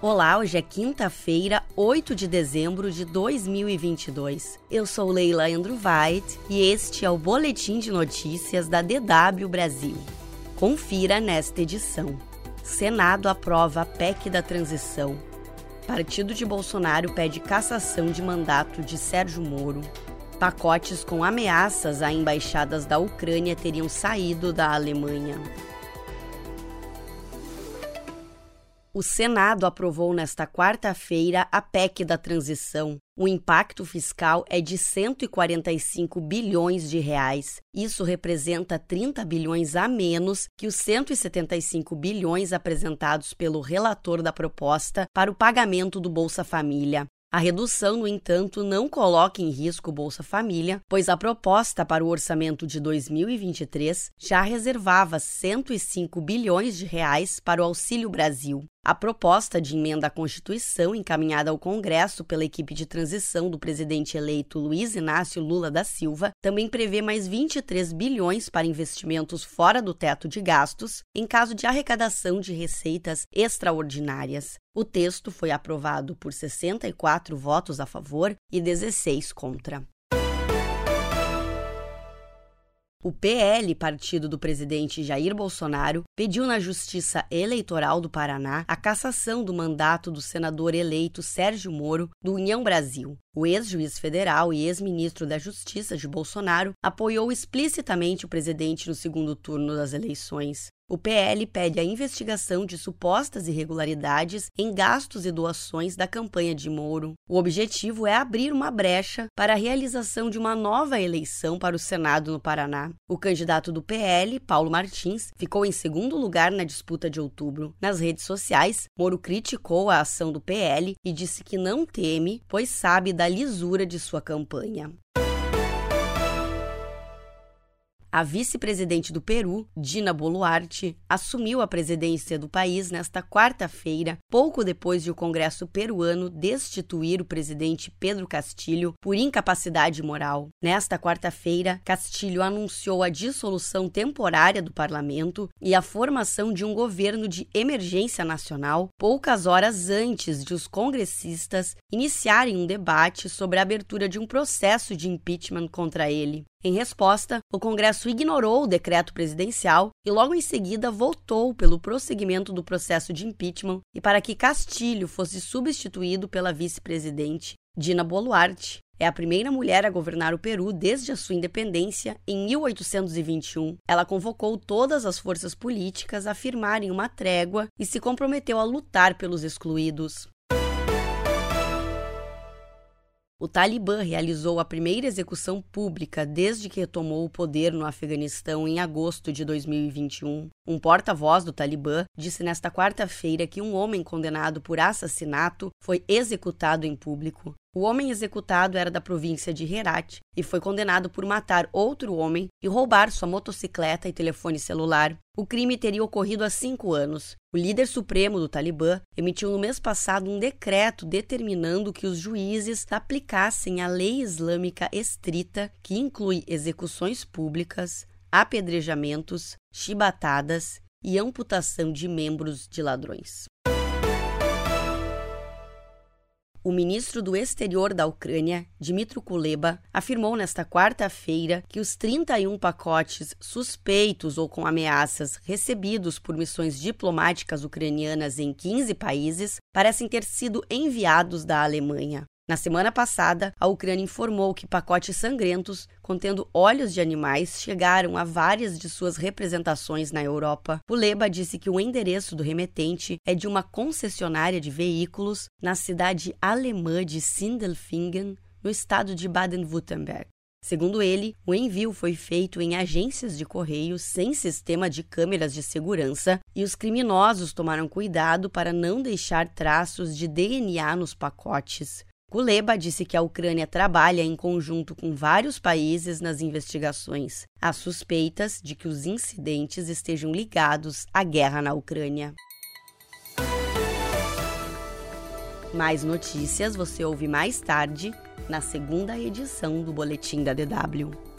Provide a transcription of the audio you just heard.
Olá, hoje é quinta-feira, 8 de dezembro de 2022. Eu sou Leila Andrew White e este é o Boletim de Notícias da DW Brasil. Confira nesta edição. Senado aprova a PEC da transição. Partido de Bolsonaro pede cassação de mandato de Sérgio Moro. Pacotes com ameaças a embaixadas da Ucrânia teriam saído da Alemanha. O Senado aprovou nesta quarta-feira a PEC da transição. O impacto fiscal é de 145 bilhões de reais. Isso representa 30 bilhões a menos que os 175 bilhões apresentados pelo relator da proposta para o pagamento do Bolsa Família. A redução, no entanto, não coloca em risco o Bolsa Família, pois a proposta para o orçamento de 2023 já reservava 105 bilhões de reais para o Auxílio Brasil. A proposta de emenda à Constituição, encaminhada ao Congresso pela equipe de transição do presidente eleito Luiz Inácio Lula da Silva, também prevê mais 23 bilhões para investimentos fora do teto de gastos em caso de arrecadação de receitas extraordinárias. O texto foi aprovado por 64 votos a favor e 16 contra. O PL, partido do presidente Jair Bolsonaro, pediu na Justiça Eleitoral do Paraná a cassação do mandato do senador eleito Sérgio Moro, do União Brasil. O ex-juiz federal e ex-ministro da Justiça de Bolsonaro apoiou explicitamente o presidente no segundo turno das eleições. O PL pede a investigação de supostas irregularidades em gastos e doações da campanha de Moro. O objetivo é abrir uma brecha para a realização de uma nova eleição para o Senado no Paraná. O candidato do PL, Paulo Martins, ficou em segundo lugar na disputa de outubro. Nas redes sociais, Moro criticou a ação do PL e disse que não teme, pois sabe da lisura de sua campanha. A vice-presidente do Peru, Dina Boluarte, assumiu a presidência do país nesta quarta-feira, pouco depois de o Congresso peruano destituir o presidente Pedro Castilho por incapacidade moral. Nesta quarta-feira, Castilho anunciou a dissolução temporária do parlamento e a formação de um governo de emergência nacional, poucas horas antes de os congressistas iniciarem um debate sobre a abertura de um processo de impeachment contra ele. Em resposta, o Congresso ignorou o decreto presidencial e logo em seguida votou pelo prosseguimento do processo de impeachment e para que Castilho fosse substituído pela vice-presidente Dina Boluarte. É a primeira mulher a governar o Peru desde a sua independência em 1821. Ela convocou todas as forças políticas a firmarem uma trégua e se comprometeu a lutar pelos excluídos. O Talibã realizou a primeira execução pública desde que retomou o poder no Afeganistão em agosto de 2021. Um porta-voz do Talibã disse nesta quarta-feira que um homem condenado por assassinato foi executado em público. O homem executado era da província de Herat e foi condenado por matar outro homem e roubar sua motocicleta e telefone celular. O crime teria ocorrido há cinco anos. O líder supremo do Talibã emitiu no mês passado um decreto determinando que os juízes aplicassem a lei islâmica estrita, que inclui execuções públicas, apedrejamentos, chibatadas e amputação de membros de ladrões. O ministro do Exterior da Ucrânia, Dmitry Kuleba, afirmou nesta quarta-feira que os 31 pacotes suspeitos ou com ameaças recebidos por missões diplomáticas ucranianas em 15 países parecem ter sido enviados da Alemanha. Na semana passada, a Ucrânia informou que pacotes sangrentos contendo óleos de animais chegaram a várias de suas representações na Europa. O Leba disse que o endereço do remetente é de uma concessionária de veículos na cidade alemã de Sindelfingen, no estado de Baden-Württemberg. Segundo ele, o envio foi feito em agências de correio sem sistema de câmeras de segurança e os criminosos tomaram cuidado para não deixar traços de DNA nos pacotes. Kuleba disse que a Ucrânia trabalha em conjunto com vários países nas investigações. Há suspeitas de que os incidentes estejam ligados à guerra na Ucrânia. Mais notícias você ouve mais tarde na segunda edição do Boletim da DW.